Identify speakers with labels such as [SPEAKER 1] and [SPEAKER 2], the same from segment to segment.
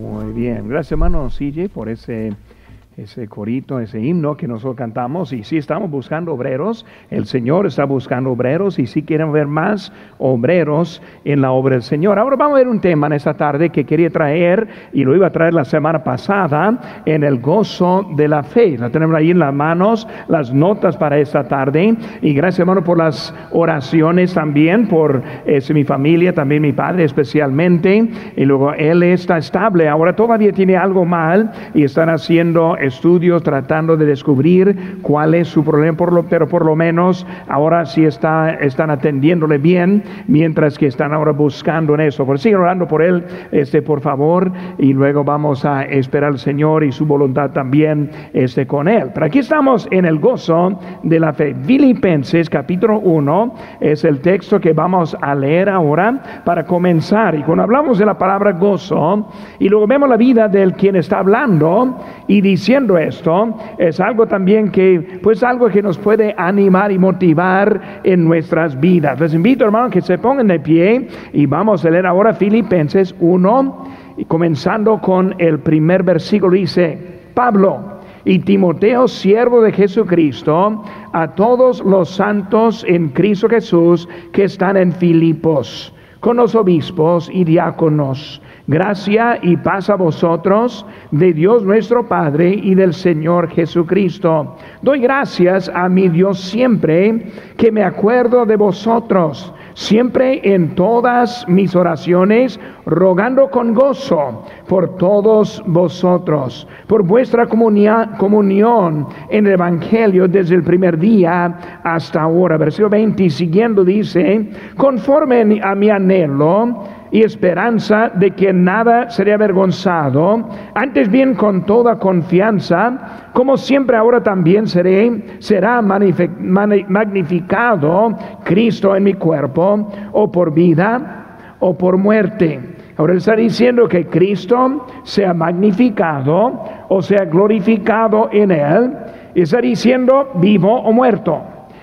[SPEAKER 1] Muy bien. Gracias, hermano CJ, por ese ese corito, ese himno que nosotros cantamos. Y si estamos buscando obreros, el Señor está buscando obreros y si quieren ver más obreros en la obra del Señor. Ahora vamos a ver un tema en esta tarde que quería traer y lo iba a traer la semana pasada en el gozo de la fe. La tenemos ahí en las manos, las notas para esta tarde. Y gracias hermano por las oraciones también, por mi familia, también mi padre especialmente. Y luego él está estable. Ahora todavía tiene algo mal y están haciendo estudios tratando de descubrir cuál es su problema, por lo, pero por lo menos ahora sí está, están atendiéndole bien, mientras que están ahora buscando en eso. Por sigan orando por él, este, por favor, y luego vamos a esperar al Señor y su voluntad también este, con él. Pero aquí estamos en el gozo de la fe. Filipenses capítulo 1 es el texto que vamos a leer ahora para comenzar. Y cuando hablamos de la palabra gozo, y luego vemos la vida del quien está hablando y diciendo, esto, es algo también que, pues algo que nos puede animar y motivar en nuestras vidas. Les invito, hermanos, que se pongan de pie y vamos a leer ahora Filipenses 1, y comenzando con el primer versículo, dice, Pablo y Timoteo, siervo de Jesucristo, a todos los santos en Cristo Jesús que están en Filipos, con los obispos y diáconos Gracia y paz a vosotros de Dios nuestro Padre y del Señor Jesucristo. Doy gracias a mi Dios siempre que me acuerdo de vosotros, siempre en todas mis oraciones, rogando con gozo por todos vosotros, por vuestra comunión en el Evangelio desde el primer día hasta ahora. Versículo 20 y siguiendo dice, conforme a mi anhelo, y esperanza de que nada sería avergonzado, antes bien con toda confianza, como siempre ahora también seré, será magnificado Cristo en mi cuerpo, o por vida o por muerte. Ahora está diciendo que Cristo sea magnificado o sea glorificado en él, está diciendo vivo o muerto.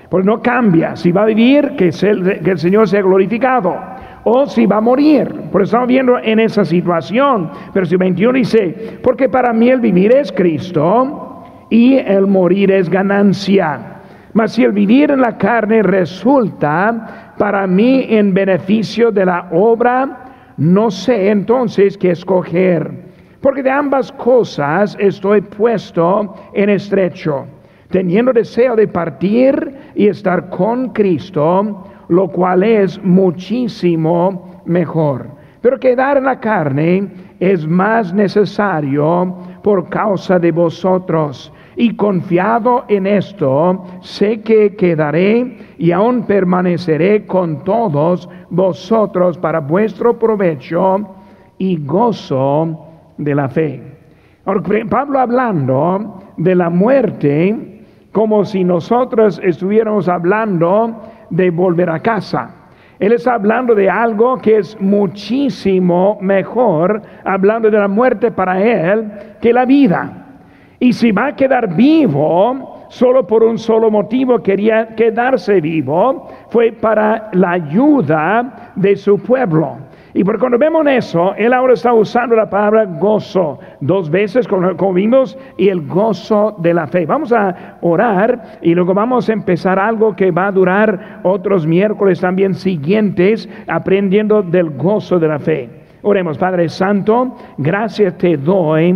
[SPEAKER 1] Pues no cambia, si va a vivir, que el Señor sea glorificado o si va a morir. Por eso estamos viendo en esa situación. Si 21 dice, porque para mí el vivir es Cristo y el morir es ganancia. Mas si el vivir en la carne resulta para mí en beneficio de la obra, no sé entonces qué escoger. Porque de ambas cosas estoy puesto en estrecho, teniendo deseo de partir y estar con Cristo lo cual es muchísimo mejor. Pero quedar en la carne es más necesario por causa de vosotros. Y confiado en esto, sé que quedaré y aún permaneceré con todos vosotros para vuestro provecho y gozo de la fe. Pablo hablando de la muerte como si nosotros estuviéramos hablando de volver a casa. Él está hablando de algo que es muchísimo mejor, hablando de la muerte para él, que la vida. Y si va a quedar vivo, solo por un solo motivo quería quedarse vivo, fue para la ayuda de su pueblo. Y por cuando vemos eso, él ahora está usando la palabra gozo dos veces, como, vimos, y el gozo de la fe. Vamos a orar y luego vamos a empezar algo que va a durar otros miércoles también siguientes, aprendiendo del gozo de la fe. Oremos, Padre Santo, gracias te doy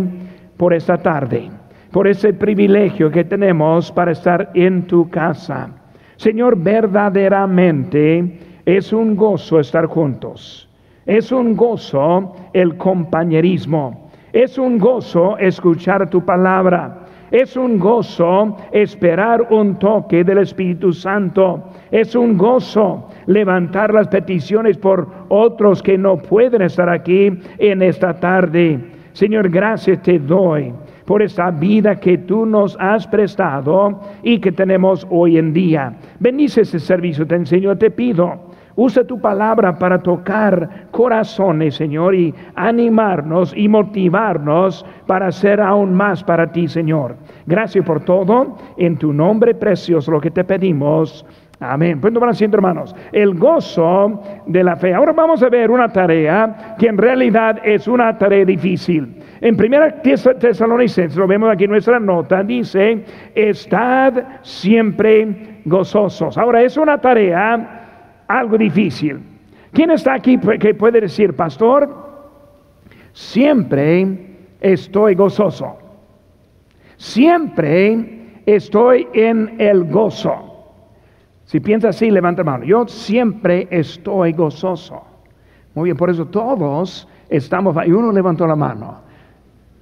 [SPEAKER 1] por esta tarde, por ese privilegio que tenemos para estar en tu casa. Señor, verdaderamente es un gozo estar juntos. Es un gozo el compañerismo. Es un gozo escuchar tu palabra. Es un gozo esperar un toque del Espíritu Santo. Es un gozo levantar las peticiones por otros que no pueden estar aquí en esta tarde. Señor, gracias te doy por esta vida que tú nos has prestado y que tenemos hoy en día. Bendice ese servicio, te enseño, te pido Usa tu palabra para tocar corazones, Señor, y animarnos y motivarnos para hacer aún más para ti, Señor. Gracias por todo. En tu nombre precioso lo que te pedimos. Amén. Pues van haciendo, hermanos. El gozo de la fe. Ahora vamos a ver una tarea que en realidad es una tarea difícil. En primera Tesalonicenses, lo vemos aquí en nuestra nota, dice, estad siempre gozosos. Ahora es una tarea algo difícil. ¿Quién está aquí que puede decir, pastor? Siempre estoy gozoso. Siempre estoy en el gozo. Si piensa así, levanta la mano. Yo siempre estoy gozoso. Muy bien, por eso todos estamos, y uno levantó la mano.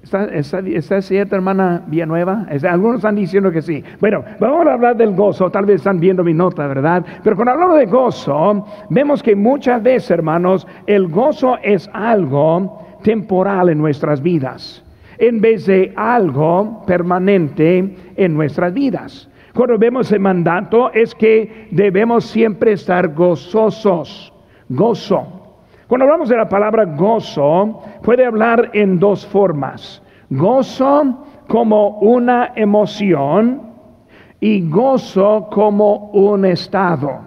[SPEAKER 1] ¿Está, está, cierta, hermana Villanueva? Algunos están diciendo que sí. Bueno, vamos a hablar del gozo. Tal vez están viendo mi nota, ¿verdad? Pero cuando hablamos de gozo, vemos que muchas veces, hermanos, el gozo es algo temporal en nuestras vidas, en vez de algo permanente en nuestras vidas. Cuando vemos el mandato es que debemos siempre estar gozosos, gozo. Cuando hablamos de la palabra gozo, puede hablar en dos formas. Gozo como una emoción y gozo como un estado.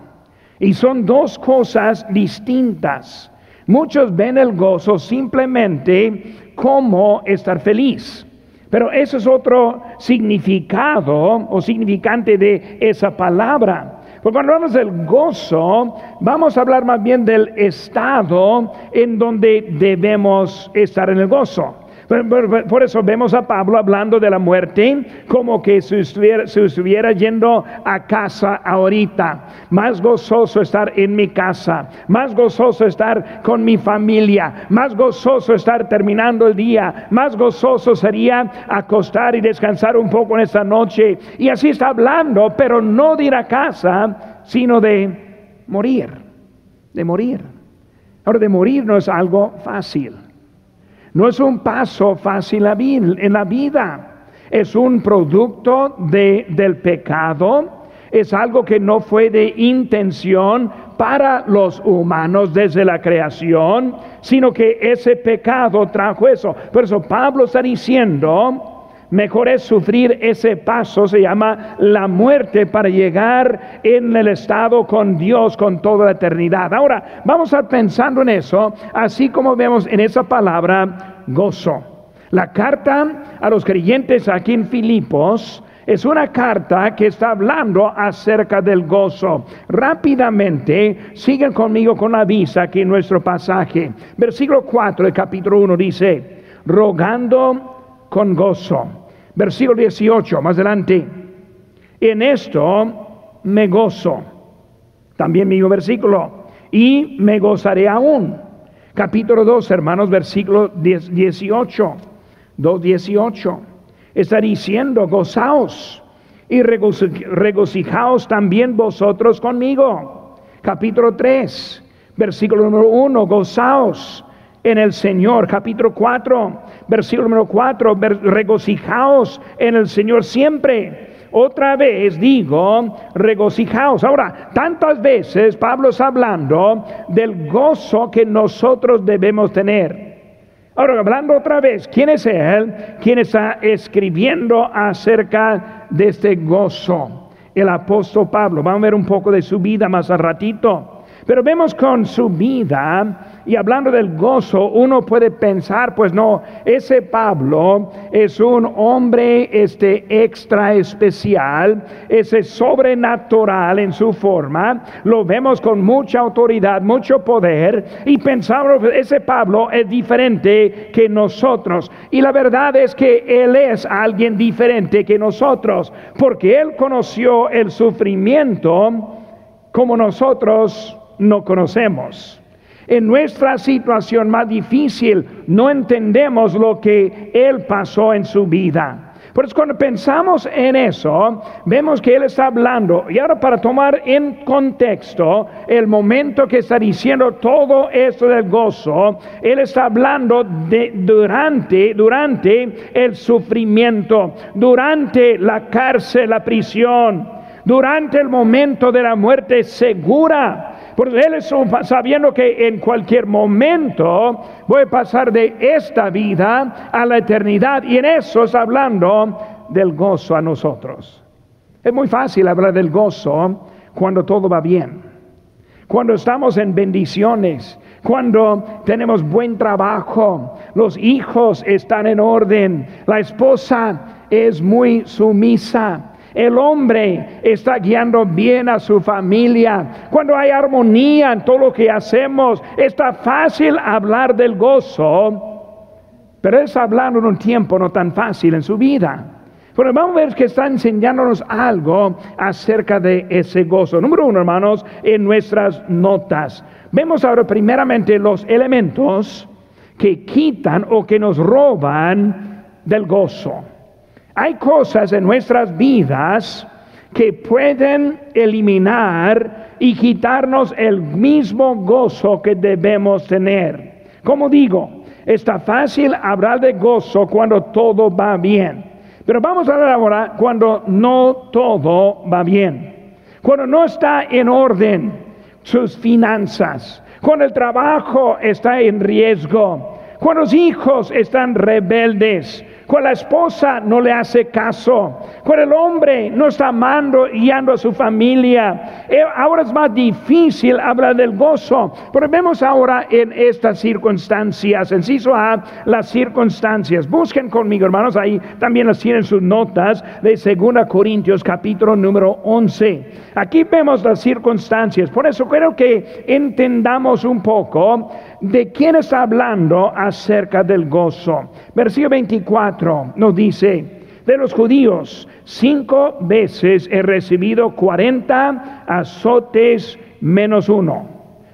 [SPEAKER 1] Y son dos cosas distintas. Muchos ven el gozo simplemente como estar feliz. Pero eso es otro significado o significante de esa palabra. Porque cuando hablamos del gozo, vamos a hablar más bien del estado en donde debemos estar en el gozo. Por eso vemos a Pablo hablando de la muerte como que se estuviera, yendo a casa ahorita. Más gozoso estar en mi casa, más gozoso estar con mi familia, más gozoso estar terminando el día, más gozoso sería acostar y descansar un poco en esta noche. Y así está hablando, pero no de ir a casa, sino de morir, de morir. Ahora, de morir no es algo fácil. No es un paso fácil en la vida. Es un producto de, del pecado. Es algo que no fue de intención para los humanos desde la creación, sino que ese pecado trajo eso. Por eso Pablo está diciendo, Mejor es sufrir ese paso, se llama la muerte, para llegar en el estado con Dios con toda la eternidad. Ahora, vamos a pensando en eso, así como vemos en esa palabra gozo. La carta a los creyentes aquí en Filipos es una carta que está hablando acerca del gozo. Rápidamente, siguen conmigo con la visa aquí en nuestro pasaje. Versículo 4 del capítulo 1 dice, rogando con gozo Versículo 18, más adelante. En esto me gozo. También mismo versículo. Y me gozaré aún. Capítulo 2, hermanos, versículo 18. 2.18. Está diciendo, gozaos y regocijaos también vosotros conmigo. Capítulo 3, versículo número 1, gozaos en el Señor. Capítulo 4, versículo número 4, regocijaos en el Señor siempre. Otra vez digo, regocijaos. Ahora, tantas veces Pablo está hablando del gozo que nosotros debemos tener. Ahora, hablando otra vez, ¿quién es Él? ¿Quién está escribiendo acerca de este gozo? El apóstol Pablo. Vamos a ver un poco de su vida más al ratito. Pero vemos con su vida y hablando del gozo, uno puede pensar, pues no, ese Pablo es un hombre este extra especial, ese sobrenatural en su forma, lo vemos con mucha autoridad, mucho poder y pensamos, ese Pablo es diferente que nosotros. Y la verdad es que él es alguien diferente que nosotros, porque él conoció el sufrimiento como nosotros no conocemos. En nuestra situación más difícil no entendemos lo que Él pasó en su vida. Por eso cuando pensamos en eso, vemos que Él está hablando. Y ahora para tomar en contexto el momento que está diciendo todo esto del gozo, Él está hablando de durante, durante el sufrimiento, durante la cárcel, la prisión, durante el momento de la muerte segura porque él es sabiendo que en cualquier momento voy a pasar de esta vida a la eternidad. Y en eso es hablando del gozo a nosotros. Es muy fácil hablar del gozo cuando todo va bien, cuando estamos en bendiciones, cuando tenemos buen trabajo, los hijos están en orden, la esposa es muy sumisa, el hombre está guiando bien a su familia. Cuando hay armonía en todo lo que hacemos, está fácil hablar del gozo, pero es hablando en un tiempo no tan fácil en su vida. Pero vamos a ver que está enseñándonos algo acerca de ese gozo. Número uno, hermanos, en nuestras notas. Vemos ahora primeramente los elementos que quitan o que nos roban del gozo. Hay cosas en nuestras vidas que pueden eliminar y quitarnos el mismo gozo que debemos tener. Como digo, está fácil hablar de gozo cuando todo va bien. Pero vamos a hablar ahora cuando no todo va bien. Cuando no está en orden sus finanzas. Cuando el trabajo está en riesgo. Cuando los hijos están rebeldes cuando la esposa no le hace caso, cuando el hombre no está amando y guiando a su familia. Eh, ahora es más difícil hablar del gozo, pero vemos ahora en estas circunstancias, enciso A, las circunstancias. Busquen conmigo, hermanos, ahí también las tienen sus notas de 2 Corintios capítulo número 11. Aquí vemos las circunstancias, por eso creo que entendamos un poco de quién está hablando acerca del gozo. Versículo 24 nos dice, de los judíos, cinco veces he recibido 40 azotes menos uno.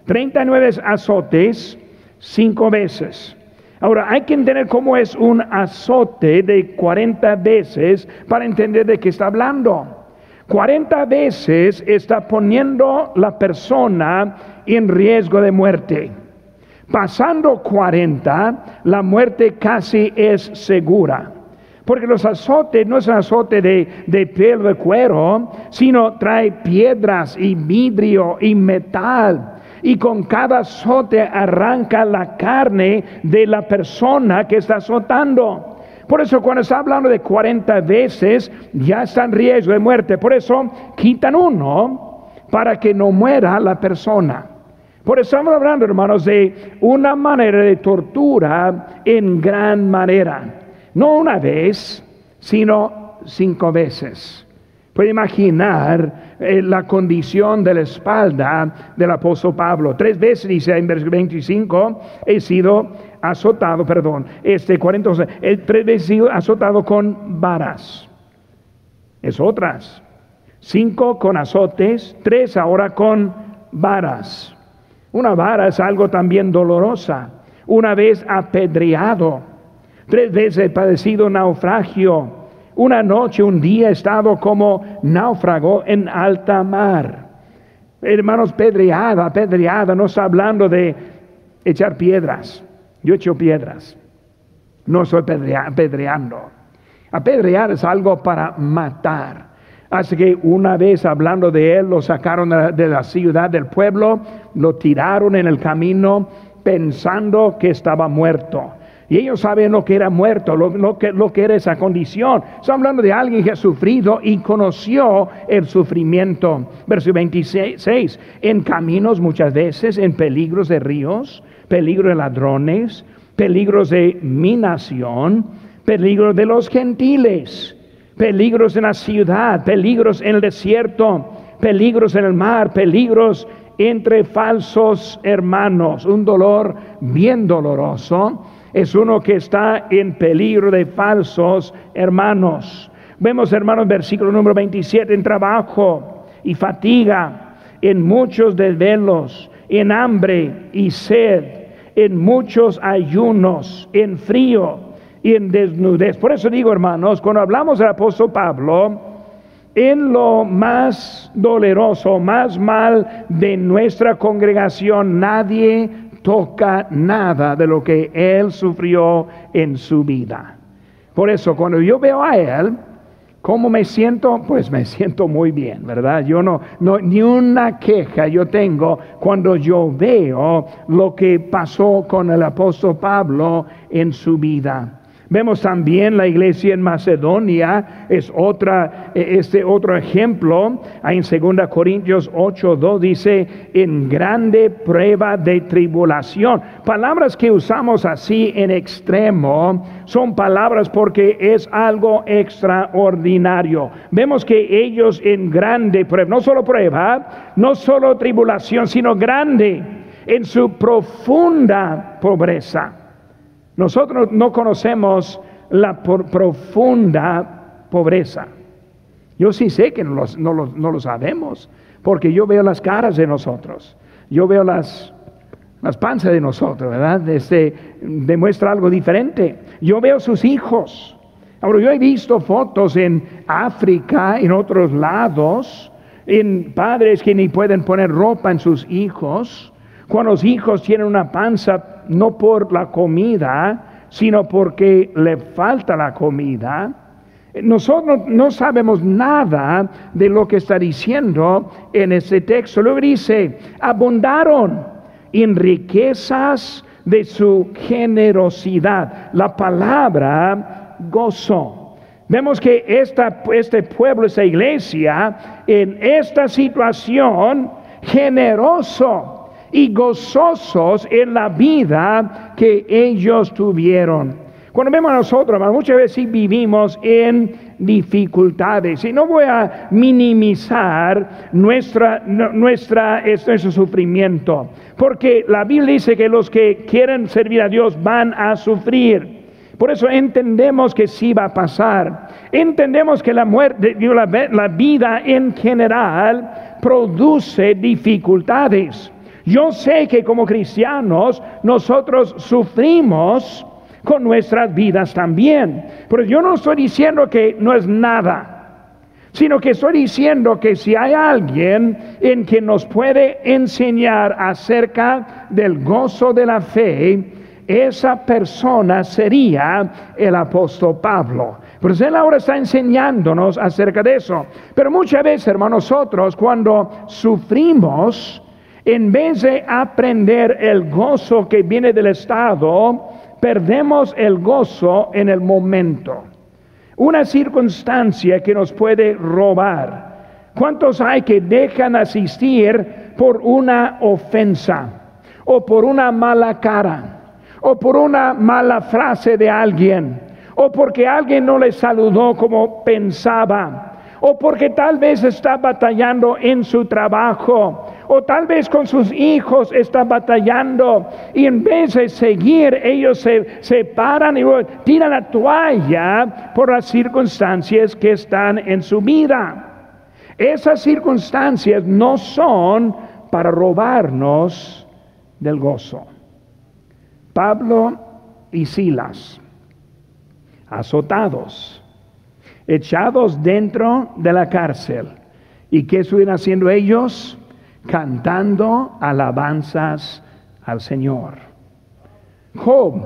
[SPEAKER 1] 39 azotes, cinco veces. Ahora, hay que entender cómo es un azote de 40 veces para entender de qué está hablando. 40 veces está poniendo la persona en riesgo de muerte. Pasando 40, la muerte casi es segura. Porque los azotes no es un azote de, de piel de cuero, sino trae piedras y vidrio y metal. Y con cada azote arranca la carne de la persona que está azotando. Por eso cuando está hablando de 40 veces, ya está en riesgo de muerte. Por eso quitan uno para que no muera la persona. Por eso estamos hablando, hermanos, de una manera de tortura en gran manera. No una vez, sino cinco veces. Puede imaginar eh, la condición de la espalda del apóstol Pablo. Tres veces dice en versículo 25, he sido azotado, perdón, este 40, tres veces he sido azotado con varas. Es otras. Cinco con azotes, tres ahora con varas. Una vara es algo también dolorosa. Una vez apedreado, tres veces padecido naufragio. Una noche, un día estado como náufrago en alta mar. Hermanos, pedreada, apedreada, no está hablando de echar piedras. Yo echo piedras. No estoy apedreando. Apedrear es algo para matar. Así que una vez hablando de él, lo sacaron de la ciudad del pueblo, lo tiraron en el camino pensando que estaba muerto. Y ellos saben lo que era muerto, lo, que, lo que era esa condición. Estamos hablando de alguien que ha sufrido y conoció el sufrimiento. Verso 26. En caminos muchas veces, en peligros de ríos, peligro de ladrones, peligros de mi nación, peligros de los gentiles peligros en la ciudad, peligros en el desierto, peligros en el mar, peligros entre falsos hermanos. Un dolor bien doloroso es uno que está en peligro de falsos hermanos. Vemos, hermanos, versículo número 27, en trabajo y fatiga, en muchos desvelos, en hambre y sed, en muchos ayunos, en frío y en desnudez. Por eso digo, hermanos, cuando hablamos del apóstol Pablo, en lo más doloroso, más mal de nuestra congregación, nadie toca nada de lo que él sufrió en su vida. Por eso, cuando yo veo a él, ¿Cómo me siento? Pues me siento muy bien, ¿verdad? Yo no, no, ni una queja yo tengo cuando yo veo lo que pasó con el apóstol Pablo en su vida. Vemos también la iglesia en Macedonia, es otra, e, este otro ejemplo. En 2 Corintios 8, 2 dice, en grande prueba de tribulación. Palabras que usamos así en extremo son palabras porque es algo extraordinario. Vemos que ellos en grande prueba, no solo prueba, no solo tribulación, sino grande en su profunda pobreza. Nosotros no conocemos la profunda pobreza. Yo sí sé que no, lo, sabemos, porque yo veo las caras de nosotros, yo veo las, las panzas de nosotros, ¿verdad? Este, demuestra algo diferente. Yo veo sus hijos. Ahora, yo he visto fotos en África, en otros lados, en padres que ni pueden poner ropa en sus hijos, cuando los hijos tienen una panza no por la comida, sino porque le falta la comida. Nosotros no sabemos nada de lo que está diciendo en ese texto. Luego dice, abundaron en riquezas de su generosidad. La palabra gozo. Vemos que este pueblo, esta iglesia, en esta situación, generoso y gozosos en la vida que ellos tuvieron. Cuando vemos a nosotros, muchas veces vivimos en dificultades. Y no voy a minimizar nuestra, nuestro sufrimiento, porque la Biblia dice que los que quieren servir a Dios van a sufrir. Por eso entendemos que sí va a pasar. Entendemos que la muerte, la vida en general produce dificultades. Yo sé que como cristianos nosotros sufrimos con nuestras vidas también. Pero yo no estoy diciendo que no es nada, sino que estoy diciendo que si hay alguien en que nos puede enseñar acerca del gozo de la fe, esa persona sería el apóstol Pablo. Pues él ahora está enseñándonos acerca de eso. Pero muchas veces, hermanos, nosotros cuando sufrimos, en vez de aprender el gozo que viene del Estado, perdemos el gozo en el momento. Una circunstancia que nos puede robar. ¿Cuántos hay que dejan asistir por una ofensa o por una mala cara o por una mala frase de alguien o porque alguien no le saludó como pensaba o porque tal vez está batallando en su trabajo o tal vez con sus hijos está batallando y en vez de seguir ellos se separan y tiran la toalla por las circunstancias que están en su vida. Esas circunstancias no son para robarnos del gozo. Pablo y Silas, azotados, echados dentro de la cárcel. ¿Y qué estuvieron haciendo ellos? Cantando alabanzas al Señor. Job,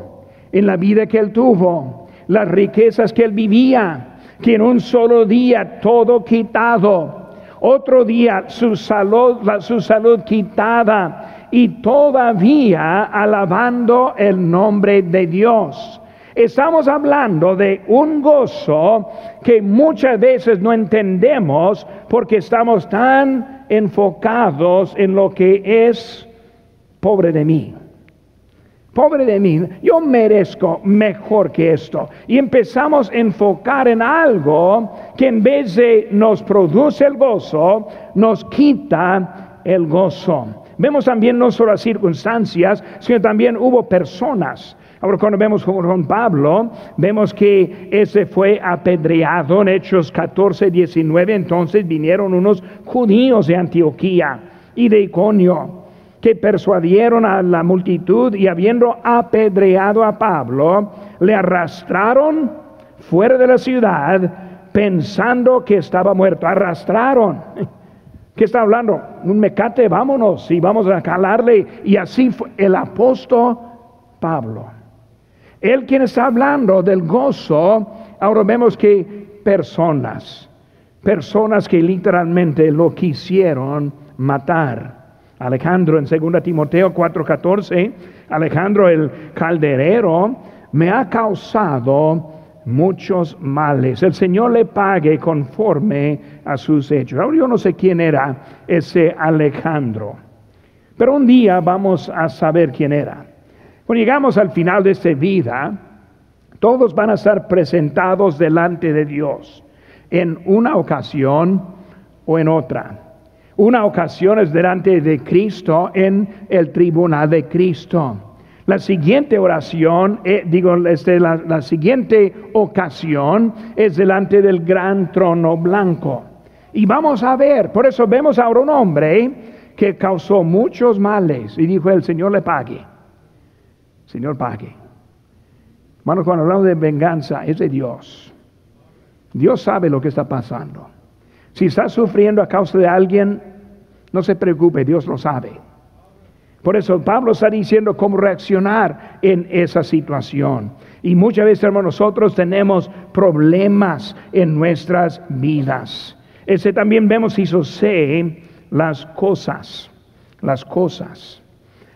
[SPEAKER 1] en la vida que él tuvo, las riquezas que él vivía, que en un solo día todo quitado, otro día su salud, su salud quitada y todavía alabando el nombre de Dios. Estamos hablando de un gozo que muchas veces no entendemos porque estamos tan enfocados en lo que es pobre de mí. Pobre de mí, yo merezco mejor que esto. Y empezamos a enfocar en algo que en vez de nos produce el gozo, nos quita el gozo. Vemos también no solo las circunstancias, sino también hubo personas Ahora cuando vemos con Pablo, vemos que ese fue apedreado en Hechos 14, 19. Entonces vinieron unos judíos de Antioquía y de Iconio que persuadieron a la multitud y habiendo apedreado a Pablo, le arrastraron fuera de la ciudad pensando que estaba muerto. Arrastraron. ¿Qué está hablando? Un mecate, vámonos y vamos a calarle. Y así fue el apóstol Pablo. Él quien está hablando del gozo, ahora vemos que personas, personas que literalmente lo quisieron matar. Alejandro en 2 Timoteo 4:14, Alejandro el calderero, me ha causado muchos males. El Señor le pague conforme a sus hechos. Ahora yo no sé quién era ese Alejandro, pero un día vamos a saber quién era. Cuando llegamos al final de esta vida, todos van a estar presentados delante de Dios en una ocasión o en otra. Una ocasión es delante de Cristo en el tribunal de Cristo. La siguiente oración, eh, digo, este, la siguiente ocasión es delante del gran trono blanco. Y vamos a ver, por eso vemos ahora un hombre que causó muchos males y dijo el Señor le pague. Señor pague. Hermanos, cuando hablamos de venganza, es de Dios. Dios sabe lo que está pasando. Si está sufriendo a causa de alguien, no se preocupe, Dios lo sabe. Por eso Pablo está diciendo cómo reaccionar en esa situación. Y muchas veces, hermanos, nosotros tenemos problemas en nuestras vidas. Ese también vemos si sucede las cosas, las cosas.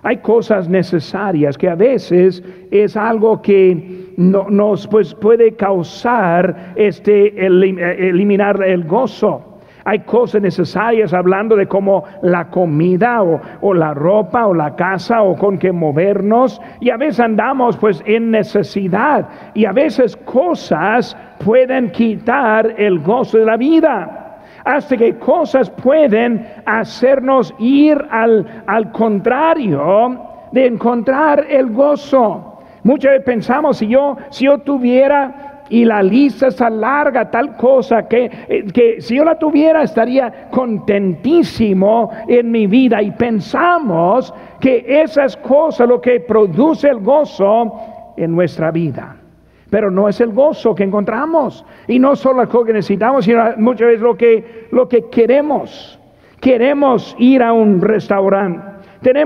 [SPEAKER 1] Hay cosas necesarias que a veces es algo que nos pues, puede causar este, eliminar el gozo. Hay cosas necesarias hablando de cómo la comida o, la ropa o la casa o con que movernos y a veces andamos pues en necesidad y a veces cosas pueden quitar el gozo de la vida hasta que cosas pueden hacernos ir al, al contrario de encontrar el gozo. Muchas veces pensamos, si yo, si yo tuviera y la lista está larga, tal cosa que, eh, que si yo la tuviera estaría contentísimo en mi vida y pensamos que esas cosas lo que produce el gozo en nuestra vida. Pero no es el gozo que encontramos y no solo lo que necesitamos, sino muchas veces lo que, lo que queremos. Queremos ir a un restaurante.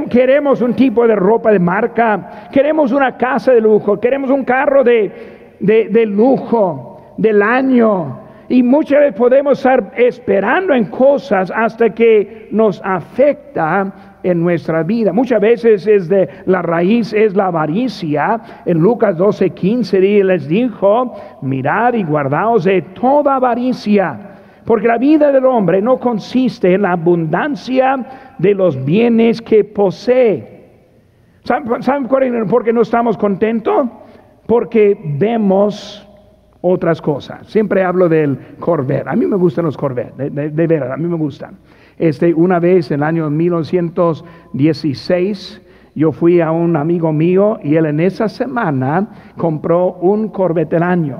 [SPEAKER 1] Queremos un tipo de ropa de marca, queremos una casa de lujo, queremos un carro de, de, lujo del año. Y muchas veces podemos estar esperando en cosas hasta que nos afecta en nuestra vida. Muchas veces es de la raíz es la avaricia. En Lucas 12, 15 les dijo, mirad y guardaos de toda avaricia, porque la vida del hombre no consiste en la abundancia de los bienes que posee. ¿Saben, por qué no estamos contentos? porque vemos otras cosas. Siempre hablo del Corvette. A mí me gustan los Corvette, de, de, verdad, a mí me gustan. Este, una vez en el año 1916, yo fui a un amigo mío y él en esa semana compró un Corvette del año.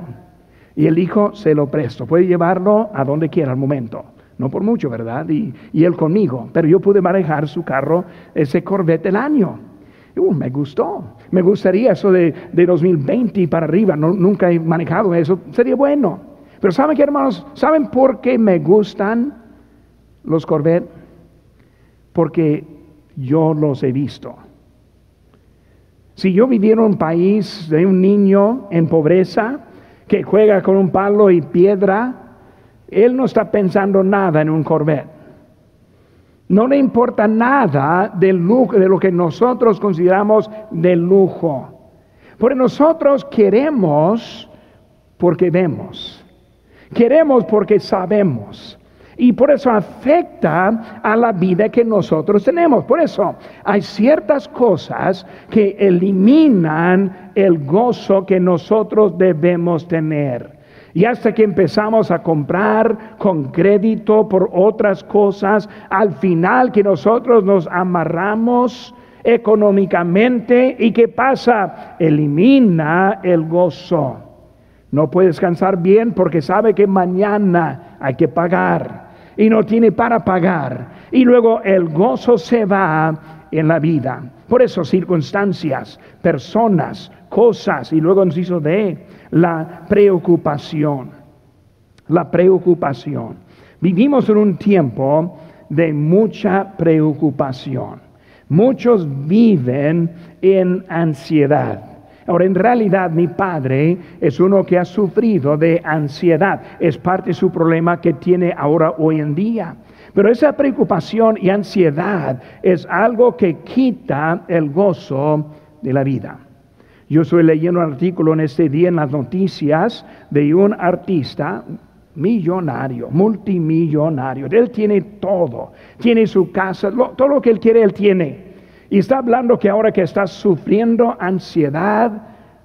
[SPEAKER 1] Y el hijo se lo presto. Puede llevarlo a donde quiera al momento. No por mucho, ¿verdad? Y, y él conmigo. Pero yo pude manejar su carro, ese Corvette del año. Uh, me gustó. Me gustaría eso de, 2020 y para arriba. nunca he manejado eso. Sería bueno. Pero ¿saben qué, hermanos? ¿Saben por qué me gustan los Corvette? Porque yo los he visto. Si yo viviera en un país de un niño en pobreza que juega con un palo y piedra, él no está pensando nada en un Corvette. No le importa nada del lujo, de lo que nosotros consideramos de lujo. Porque nosotros queremos porque vemos. Queremos porque sabemos. Y por eso afecta a la vida que nosotros tenemos. Por eso hay ciertas cosas que eliminan el gozo que nosotros debemos tener. Y hasta que empezamos a comprar con crédito por otras cosas, al final que nosotros nos amarramos económicamente y qué pasa? Elimina el gozo. No puede descansar bien porque sabe que mañana hay que pagar y no tiene para pagar. Y luego el gozo se va en la vida. Por eso circunstancias, personas, cosas y luego hizo de la preocupación. La preocupación. Vivimos en un tiempo de mucha preocupación. Muchos viven en ansiedad. Ahora, en realidad mi padre es uno que ha sufrido de ansiedad. Es parte de su problema que tiene ahora hoy en día. Pero esa preocupación y ansiedad es algo que quita el gozo de la vida. Yo estoy leyendo un artículo en este día en las noticias de un artista millonario, multimillonario. Él tiene todo, tiene su casa, todo lo que él quiere, él tiene. Y está hablando que ahora que está sufriendo ansiedad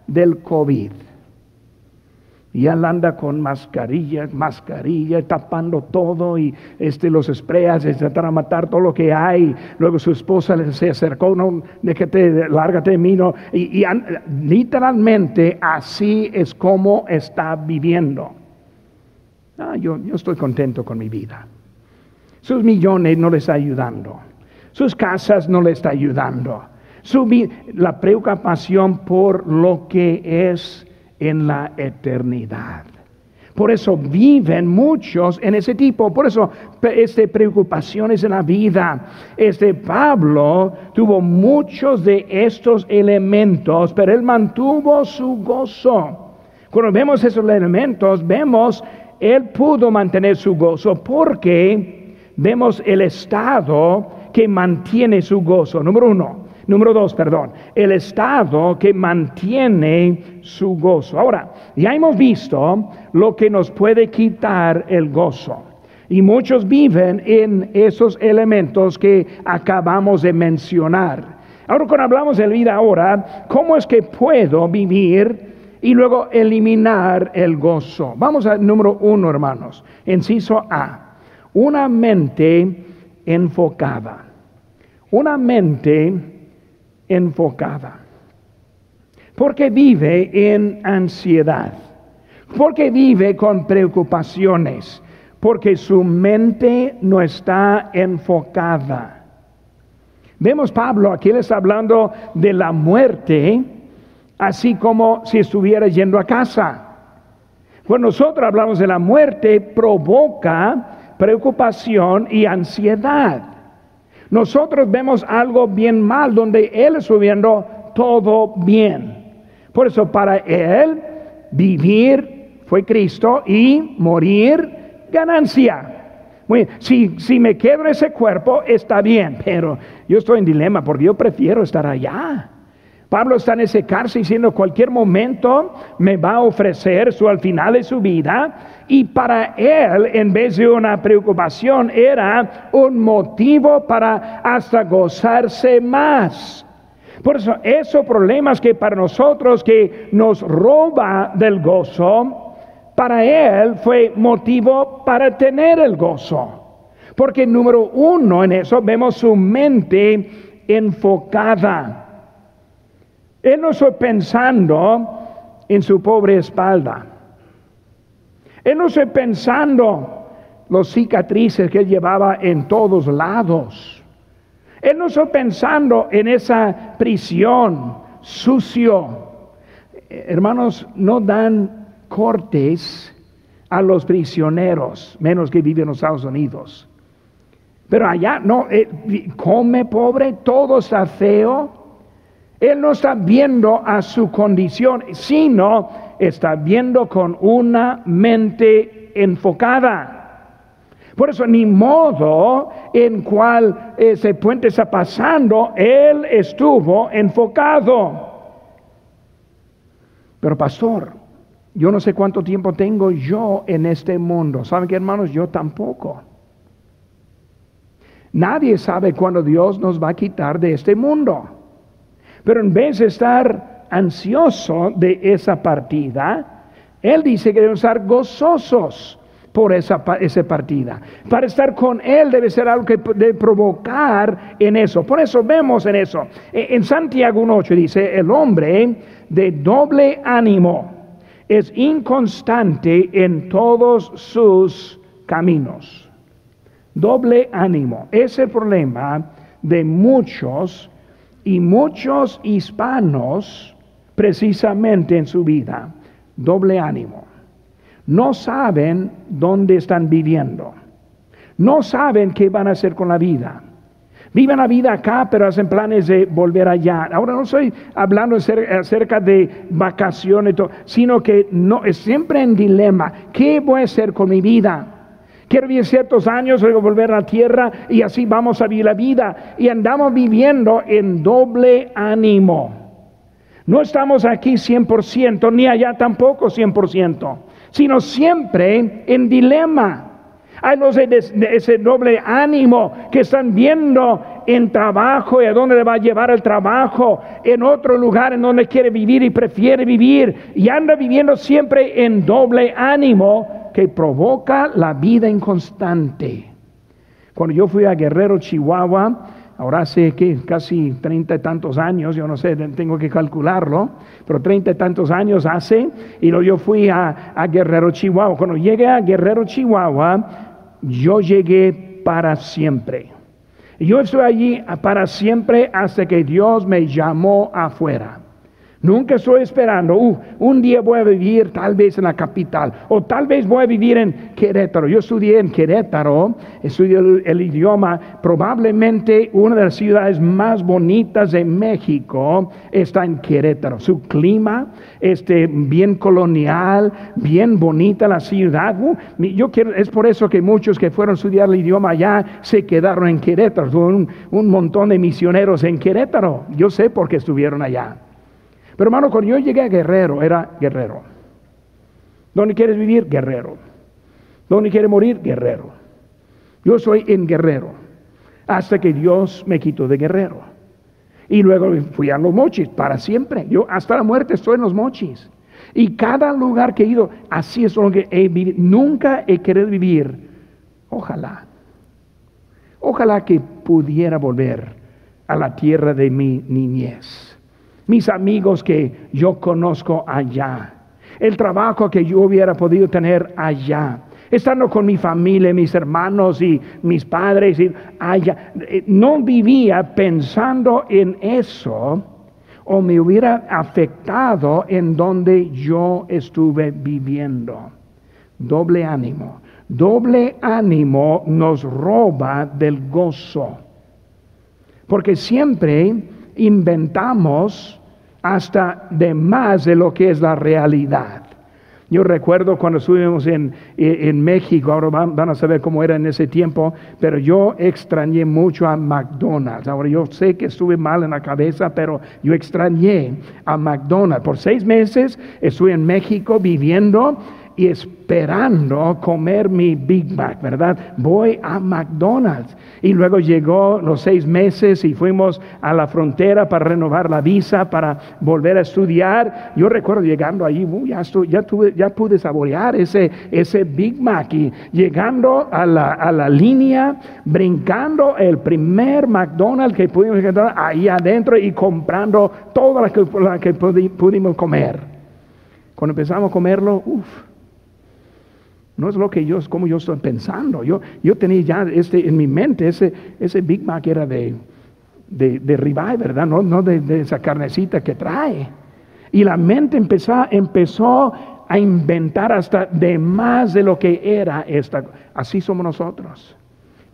[SPEAKER 1] del COVID. Y él anda con mascarilla, mascarilla, tapando todo y este, los sprayas, para matar todo lo que hay. Luego su esposa se acercó, no, déjate, lárgate de mí. Y, literalmente así es como está viviendo. Ah, yo, yo estoy contento con mi vida. Sus millones no le está ayudando. Sus casas no le está ayudando. Su, la preocupación por lo que es en la eternidad. Por eso viven muchos en ese tipo, por eso este, preocupaciones en la vida. Este Pablo tuvo muchos de estos elementos, pero él mantuvo su gozo. Cuando vemos esos elementos, vemos, él pudo mantener su gozo porque vemos el estado que mantiene su gozo. Número uno, Número dos, perdón, el estado que mantiene su gozo. Ahora, ya hemos visto lo que nos puede quitar el gozo. Y muchos viven en esos elementos que acabamos de mencionar. Ahora, cuando hablamos de vida ahora, ¿cómo es que puedo vivir y luego eliminar el gozo? Vamos al número uno, hermanos. Inciso A. Una mente enfocada. Una mente enfocada. Porque vive en ansiedad. Porque vive con preocupaciones. Porque su mente no está enfocada. Vemos Pablo, aquí le está hablando de la muerte, así como si estuviera yendo a casa. Cuando nosotros hablamos de la muerte, provoca preocupación y ansiedad. Nosotros vemos algo bien mal donde Él está viendo todo bien. Por eso para Él vivir fue Cristo y morir ganancia. si, si me en ese cuerpo está bien, pero yo estoy en dilema porque yo prefiero estar allá. Pablo está en ese cárcel diciendo cualquier momento me va a ofrecer su al final de su vida y para él en vez de una preocupación era un motivo para hasta gozarse más. Por eso esos problemas que para nosotros que nos roba del gozo, para él fue motivo para tener el gozo. Porque número uno en eso vemos su mente enfocada. Él no está pensando en su pobre espalda. Él no está pensando los cicatrices que él llevaba en todos lados. Él no está pensando en esa prisión sucio. Hermanos, no dan cortes a los prisioneros, menos que viven en los Estados Unidos. Pero allá no, eh, come pobre, todo está feo. Él no está viendo a su condición, sino está viendo con una mente enfocada. Por eso, ni modo en cual ese puente está pasando, Él estuvo enfocado. Pero pastor, yo no sé cuánto tiempo tengo yo en este mundo. ¿Saben qué, hermanos? Yo tampoco. Nadie sabe cuándo Dios nos va a quitar de este mundo. Pero en vez de estar ansioso de esa partida, Él dice que debemos estar gozosos por esa, partida. Para estar con Él debe ser algo que debe provocar en eso. Por eso vemos en eso. E, en Santiago 1.8 dice, el hombre de doble ánimo es inconstante en todos sus caminos. Doble ánimo. Es el problema de muchos y muchos hispanos, precisamente en su vida, doble ánimo. No saben dónde están viviendo. No saben qué van a hacer con la vida. Viven la vida acá, pero hacen planes de volver allá. Ahora no estoy hablando acerca de vacaciones, sino que no, es siempre en dilema. ¿Qué voy a hacer con mi vida? Quiero vivir ciertos años, luego volver a la tierra y así vamos a vivir la vida. Y andamos viviendo en doble ánimo. No estamos aquí 100%, ni allá tampoco 100%, sino siempre en dilema. Hay los de, ese doble ánimo que están viendo en trabajo y a dónde le va a llevar el trabajo, en otro lugar en donde quiere vivir y prefiere vivir, y anda viviendo siempre en doble ánimo que provoca la vida inconstante. Cuando yo fui a Guerrero, Chihuahua, ahora hace que casi treinta y tantos años, yo no sé, tengo que calcularlo, pero treinta y tantos años hace, y luego yo fui a, a Guerrero, Chihuahua. Cuando llegué a Guerrero, Chihuahua, yo llegué para siempre. Yo estoy allí para siempre hasta que Dios me llamó afuera. Nunca estoy esperando, uh, un día voy a vivir tal vez en la capital o tal vez voy a vivir en Querétaro. Yo estudié en Querétaro, estudié el, idioma, probablemente una de las ciudades más bonitas de México está en Querétaro. Su clima, este, bien colonial, bien bonita la ciudad. Uh, yo quiero, es por eso que muchos que fueron a estudiar el idioma allá se quedaron en Querétaro. Un, un montón de misioneros en Querétaro. Yo sé por qué estuvieron allá. Hermano, cuando yo llegué a Guerrero, era Guerrero. ¿Dónde quieres vivir? Guerrero. ¿Dónde quieres morir? Guerrero. Yo soy en Guerrero. Hasta que Dios me quitó de Guerrero. Y luego fui a los mochis para siempre. Yo hasta la muerte estoy en los mochis. Y cada lugar que he ido, así es lo que he vivido. Nunca he querido vivir. Ojalá. Ojalá que pudiera volver a la tierra de mi niñez mis amigos que yo conozco allá, el trabajo que yo hubiera podido tener allá, estando con mi familia, mis hermanos y mis padres y allá. Eh, no vivía pensando en eso o me hubiera afectado en donde yo estuve viviendo. Doble ánimo. Doble ánimo nos roba del gozo. Porque siempre inventamos hasta de más de lo que es la realidad. Yo recuerdo cuando estuvimos en, México, ahora van, a saber cómo era en ese tiempo, pero yo extrañé mucho a McDonald's. Ahora yo sé que estuve mal en la cabeza, pero yo extrañé a McDonald's. Por seis meses estuve en México viviendo y esperando comer mi Big Mac, ¿verdad? Voy a McDonald's. Y luego llegó los seis meses y fuimos a la frontera para renovar la visa, para volver a estudiar. Yo recuerdo llegando allí, ya, tuve, ya pude saborear ese, ese Big Mac y llegando a la, a la línea, brincando el primer McDonald's que pudimos encontrar ahí adentro y comprando toda la que, la que pudimos comer. Cuando empezamos a comerlo, uff no es lo que yo, como yo estoy pensando. Yo, yo tenía ya este, en mi mente ese, ese Big Mac era de, de, de ¿verdad? No, no de, esa carnecita que trae. Y la mente empezó, empezó a inventar hasta de más de lo que era esta. Así somos nosotros.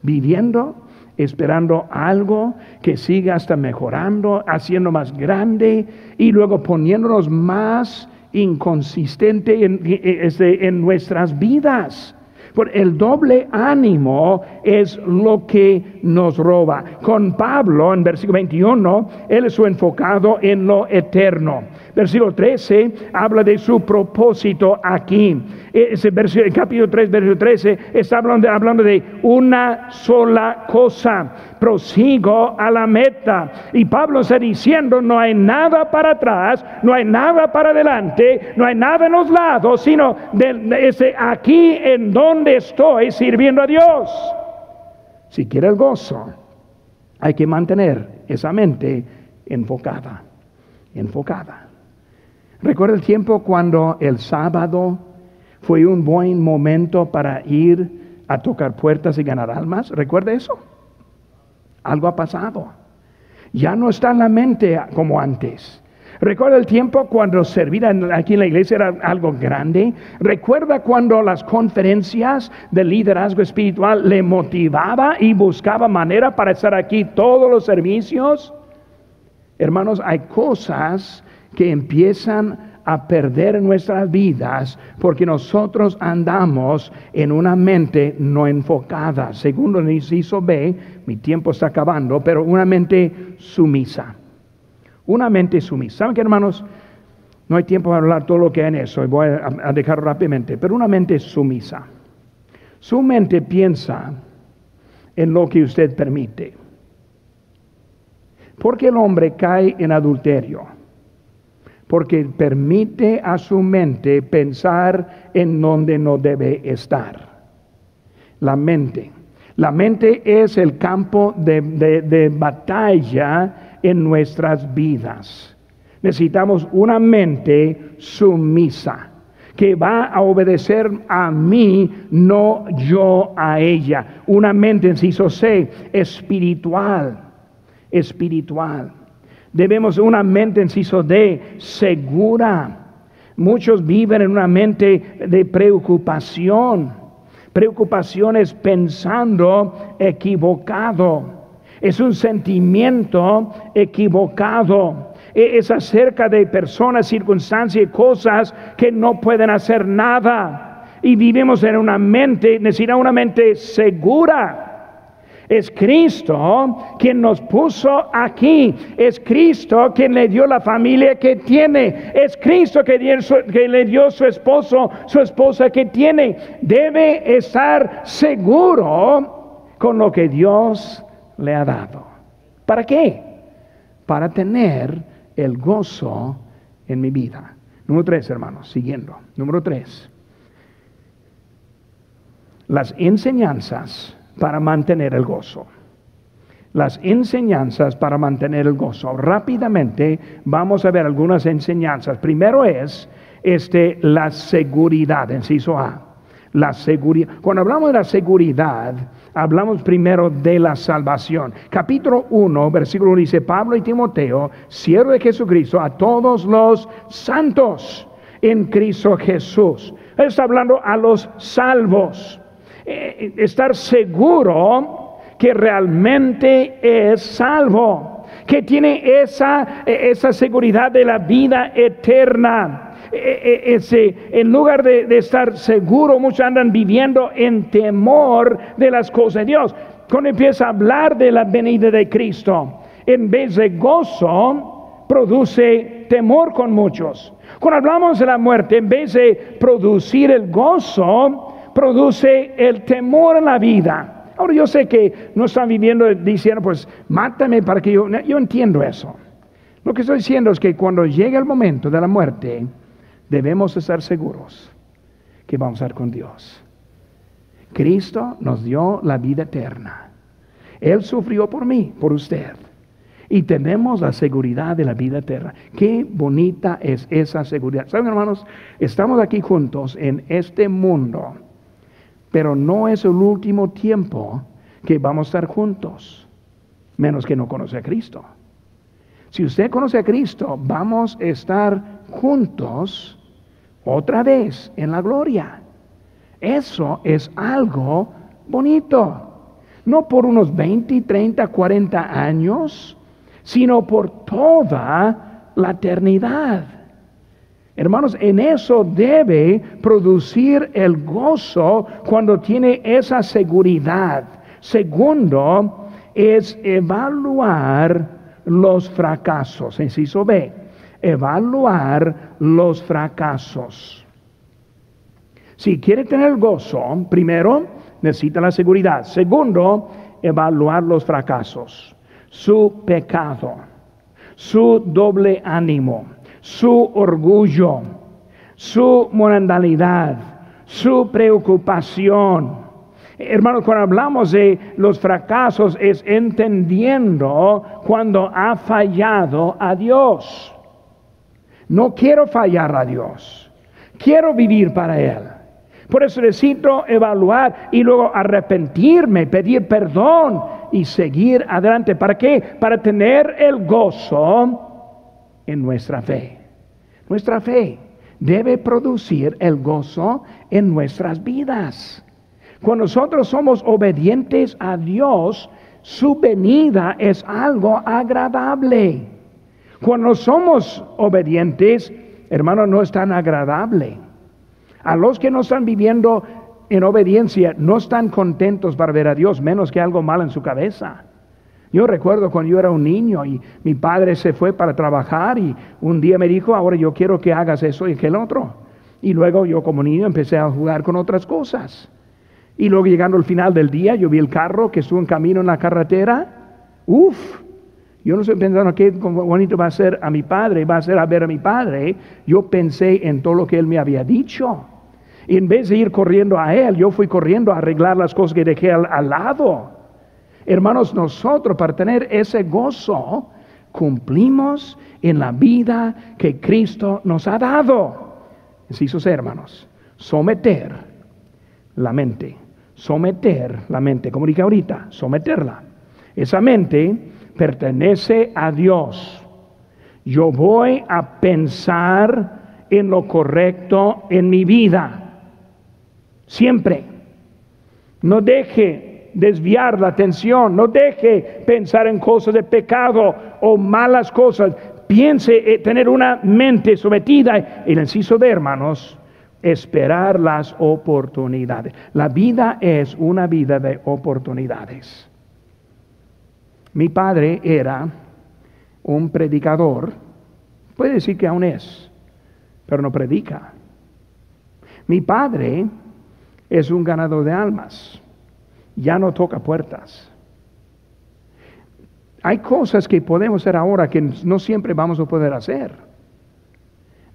[SPEAKER 1] Viviendo, esperando algo que siga hasta mejorando, haciendo más grande y luego poniéndonos más inconsistente en, en nuestras vidas. Por el doble ánimo es lo que nos roba. Con Pablo, en versículo 21, él es enfocado en lo eterno. Versículo 13 habla de su propósito aquí. Ese versículo, capítulo 3, versículo 13, está hablando, de una sola cosa. Prosigo a la meta. Y Pablo está diciendo, no hay nada para atrás, no hay nada para adelante, no hay nada en los lados, sino de, ese aquí en donde estoy sirviendo a Dios. Si quiere el gozo, hay que mantener esa mente enfocada, enfocada. Recuerda el tiempo cuando el sábado fue un buen momento para ir a tocar puertas y ganar almas. ¿Recuerda eso? Algo ha pasado. Ya no está en la mente como antes. Recuerda el tiempo cuando servir aquí en la iglesia era algo grande. Recuerda cuando las conferencias de liderazgo espiritual le motivaba y buscaba manera para estar aquí todos los servicios. Hermanos, hay cosas que empiezan a perder nuestras vidas porque nosotros andamos en una mente no enfocada. Segundo inciso B, mi tiempo está acabando, pero una mente sumisa. Una mente sumisa. ¿Saben qué, hermanos? No hay tiempo para hablar todo lo que hay en eso y voy a, dejarlo rápidamente. Pero una mente sumisa. Su mente piensa en lo que usted permite. Porque el hombre cae en adulterio? Porque permite a su mente pensar en donde no debe estar. La mente. La mente es el campo de, de batalla en nuestras vidas. Necesitamos una mente sumisa que va a obedecer a mí, no yo a ella. Una mente, inciso C, espiritual, espiritual. Debemos una mente, inciso D, segura. Muchos viven en una mente de preocupación. Preocupaciones pensando equivocado. Es un sentimiento equivocado. E-, es acerca de personas, circunstancias y cosas que no pueden hacer nada. Y vivimos en una mente, necesita una mente segura. Es Cristo quien nos puso aquí. Es Cristo quien le dio la familia que tiene. Es Cristo que, le dio su esposo, su esposa que tiene. Debe estar seguro con lo que Dios le ha dado. ¿Para qué? Para tener el gozo en mi vida. Número tres, hermanos, siguiendo. Número tres. Las enseñanzas para mantener el gozo. Las enseñanzas para mantener el gozo. Rápidamente vamos a ver algunas enseñanzas. Primero es este, la seguridad, inciso A. La seguridad. Cuando hablamos de la seguridad, hablamos primero de la salvación. Capítulo 1, versículo 1 dice, Pablo y Timoteo, siervo de Jesucristo, a todos los santos en Cristo Jesús. Él está hablando a los salvos. Eh, estar seguro que realmente es salvo, que tiene esa, eh, esa seguridad de la vida eterna. Eh, ese, en lugar de, estar seguro, muchos andan viviendo en temor de las cosas de Dios. Cuando empieza a hablar de la venida de Cristo, en vez de gozo, produce temor con muchos. Cuando hablamos de la muerte, en vez de producir el gozo, produce el temor en la vida. Ahora yo sé que no están viviendo diciendo, pues mátame para que yo... Yo entiendo eso. Lo que estoy diciendo es que cuando llega el momento de la muerte, debemos estar seguros que vamos a estar con Dios. Cristo nos dio la vida eterna. Él sufrió por mí, por usted. Y tenemos la seguridad de la vida eterna. Qué bonita es esa seguridad. Saben, hermanos, estamos aquí juntos en este mundo, pero no es el último tiempo que vamos a estar juntos, menos que no conoce a Cristo. Si usted conoce a Cristo, vamos a estar juntos otra vez en la gloria. Eso es algo bonito. No por unos 20, 30, 40 años, sino por toda la eternidad. Hermanos, en eso debe producir el gozo cuando tiene esa seguridad. Segundo, es evaluar los fracasos. Inciso B evaluar los fracasos. Si quiere tener gozo, primero necesita la seguridad. Segundo, evaluar los fracasos, su pecado, su doble ánimo, su orgullo, su moralidad, su preocupación Hermanos, cuando hablamos de los fracasos es entendiendo cuando ha fallado a Dios. No quiero fallar a Dios. Quiero vivir para Él. Por eso necesito evaluar y luego arrepentirme, pedir perdón y seguir adelante. ¿Para qué? Para tener el gozo en nuestra fe. Nuestra fe debe producir el gozo en nuestras vidas. Cuando nosotros somos obedientes a Dios, su venida es algo agradable. Cuando somos obedientes, hermano, no es tan agradable. A los que no están viviendo en obediencia, no están contentos para ver a Dios, menos que algo mal en su cabeza. Yo recuerdo cuando yo era un niño y mi padre se fue para trabajar y un día me dijo, ahora yo quiero que hagas eso y aquel otro. Y luego yo como niño empecé a jugar con otras cosas. Y luego llegando al final del día, yo vi el carro que estuvo en camino en la carretera. Uf, yo no estoy pensando qué bonito va a ser a mi padre, va a ser a ver a mi padre. Yo pensé en todo lo que él me había dicho. Y en vez de ir corriendo a él, yo fui corriendo a arreglar las cosas que dejé al lado. Hermanos, nosotros para tener ese gozo, cumplimos en la vida que Cristo nos ha dado. Inciso hermanos, someter la mente, someter la mente, como dije ahorita, someterla. Esa mente pertenece a Dios. Yo voy a pensar en lo correcto en mi vida. Siempre. No deje desviar la atención, no deje pensar en cosas de pecado o malas cosas. Piense eh, tener una mente sometida. El inciso de hermanos, esperar las oportunidades. La vida es una vida de oportunidades. Mi padre era un predicador, puede decir que aún es, pero no predica. Mi padre es un ganador de almas ya no toca puertas. Hay cosas que podemos hacer ahora que no siempre vamos a poder hacer.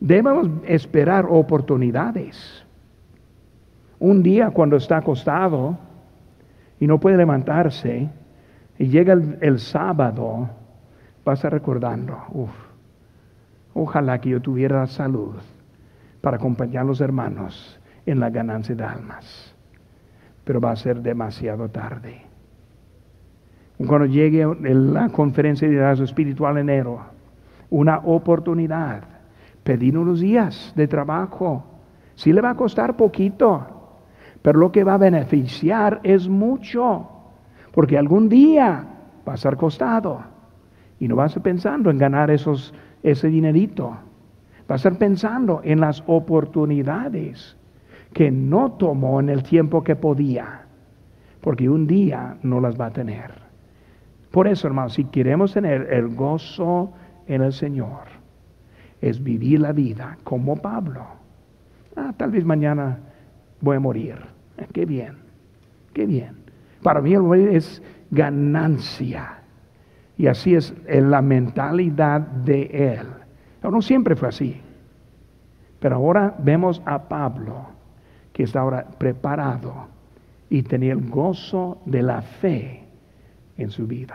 [SPEAKER 1] Debemos esperar oportunidades. Un día cuando está acostado y no puede levantarse y llega el, sábado, vas a recordando, ojalá que yo tuviera salud para acompañar a los hermanos en la ganancia de almas pero va a ser demasiado tarde. Cuando llegue la conferencia de liderazgo espiritual en enero, una oportunidad, pedir unos días de trabajo. Sí le va a costar poquito, pero lo que va a beneficiar es mucho, porque algún día va a estar costado y no va a estar pensando en ganar esos, ese dinerito. Va a estar pensando en las oportunidades que no tomó en el tiempo que podía, porque un día no las va a tener. Por eso, hermanos, si queremos tener el gozo en el Señor, es vivir la vida como Pablo. Ah, tal vez mañana voy a morir. Eh, qué bien, qué bien. Para mí el morir es ganancia. Y así es la mentalidad de él. no siempre fue así. Pero ahora vemos a Pablo que está ahora preparado y tenía el gozo de la fe en su vida.